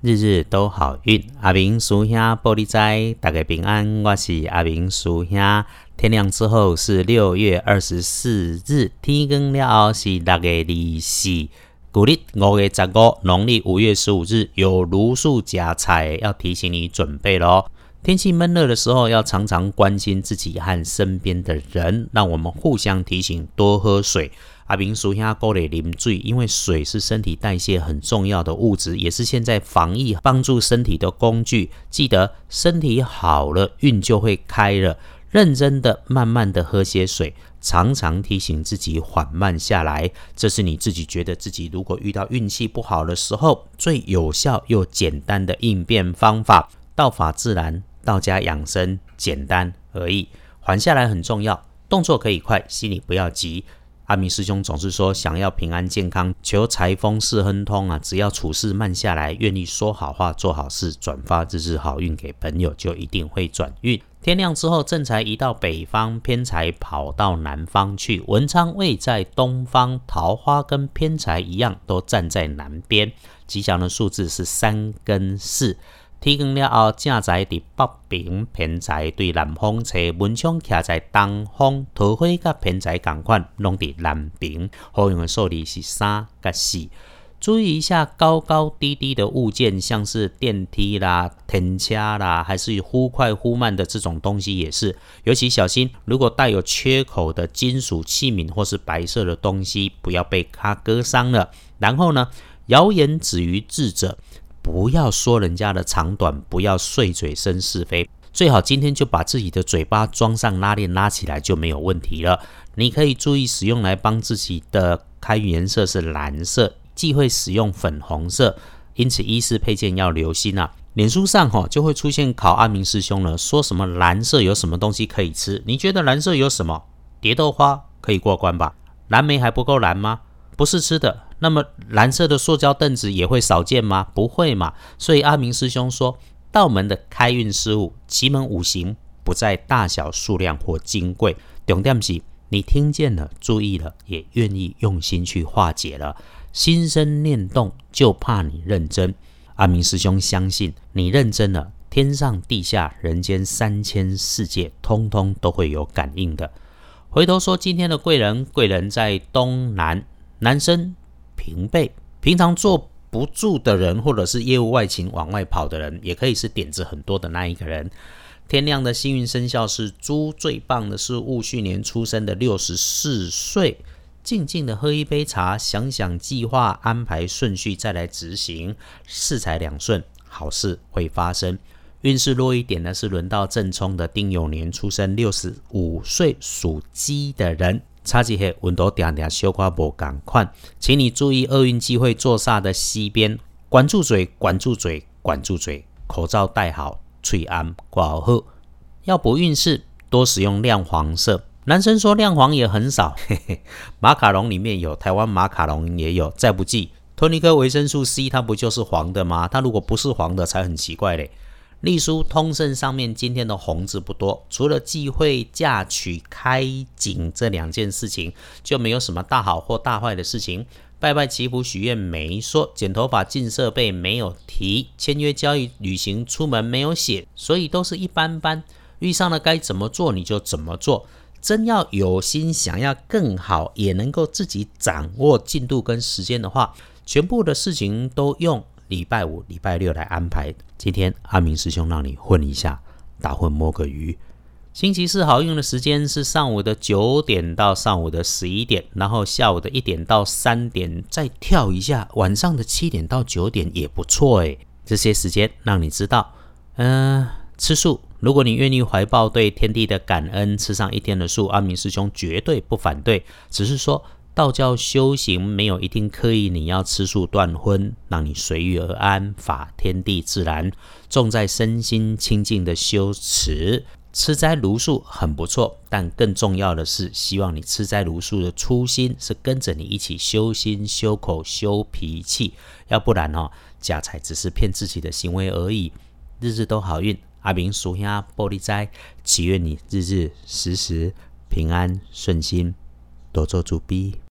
日日都好运。阿明叔兄玻璃斋，大家平安。我是阿明叔兄。天亮之后是六月二十四日，天光了后是六月二四。古历五月十五，农历五月十五日有如数夹菜，要提醒你准备喽。天气闷热的时候，要常常关心自己和身边的人，让我们互相提醒，多喝水。阿明叔兄鼓励啉水，因为水是身体代谢很重要的物质，也是现在防疫帮助身体的工具。记得身体好了，运就会开了。认真的、慢慢的喝些水，常常提醒自己缓慢下来，这是你自己觉得自己如果遇到运气不好的时候，最有效又简单的应变方法。道法自然，道家养生，简单而已。缓下来很重要，动作可以快，心里不要急。阿明师兄总是说，想要平安健康，求财丰事亨通啊！只要处事慢下来，愿意说好话、做好事，转发日日好运给朋友，就一定会转运。天亮之后，正财移到北方，偏财跑到南方去。文昌位在东方，桃花跟偏财一样，都站在南边。吉祥的数字是三跟四。天光了后，正在伫北平，偏在对南方吹，文昌徛在东方，桃花甲偏在共款，拢伫南边。好用的数字是三甲四。注意一下高高低低的物件，像是电梯啦、天车啦，还是忽快忽慢的这种东西也是，尤其小心，如果带有缺口的金属器皿或是白色的东西，不要被它割伤了。然后呢，谣言止于智者。不要说人家的长短，不要碎嘴生是非。最好今天就把自己的嘴巴装上拉链，拉起来就没有问题了。你可以注意使用来帮自己的开运颜色是蓝色，忌讳使用粉红色。因此衣饰配件要留心啊。脸书上哈就会出现考阿明师兄了，说什么蓝色有什么东西可以吃？你觉得蓝色有什么？蝶豆花可以过关吧？蓝莓还不够蓝吗？不是吃的。那么蓝色的塑胶凳子也会少见吗？不会嘛。所以阿明师兄说，道门的开运事物，奇门五行不在大小数量或金贵，重点是你听见了、注意了，也愿意用心去化解了。心生念动，就怕你认真。阿明师兄相信你认真了，天上地下人间三千世界，通通都会有感应的。回头说今天的贵人，贵人在东南，男生。平辈，平常坐不住的人，或者是业务外勤往外跑的人，也可以是点子很多的那一个人。天亮的幸运生肖是猪，最棒的是戊戌年出生的六十四岁。静静的喝一杯茶，想想计划安排顺序，再来执行，四财两顺，好事会发生。运势弱一点呢，是轮到正冲的丁酉年出生六十五岁属鸡的人。差几下温度点点小可无共款，请你注意厄运机会坐煞的西边，管住嘴，管住嘴，管住嘴，口罩戴好，吹安挂好后。要补运势，多使用亮黄色。男生说亮黄也很少，嘿嘿，马卡龙里面有，台湾马卡龙也有。再不济，托尼克维生素 C 它不就是黄的吗？它如果不是黄的，才很奇怪嘞。隶书通胜上面今天的红字不多，除了忌讳嫁娶、开井这两件事情，就没有什么大好或大坏的事情。拜拜祈福许愿没说，剪头发进设备没有提，签约交易旅行出门没有写，所以都是一般般。遇上了该怎么做你就怎么做，真要有心想要更好，也能够自己掌握进度跟时间的话，全部的事情都用。礼拜五、礼拜六来安排。今天阿明师兄让你混一下，打混摸个鱼。星期四好用的时间是上午的九点到上午的十一点，然后下午的一点到三点再跳一下，晚上的七点到九点也不错诶。这些时间让你知道，嗯，吃素。如果你愿意怀抱对天地的感恩，吃上一天的素，阿明师兄绝对不反对。只是说。道教修行没有一定刻意你要吃素断荤，让你随遇而安，法天地自然，重在身心清净的修持。吃斋如素很不错，但更重要的是，希望你吃斋如素的初心是跟着你一起修心、修口、修脾气，要不然哦，假财只是骗自己的行为而已。日日都好运，阿明属下玻璃斋，祈愿你日日时时平安顺心，多做主逼。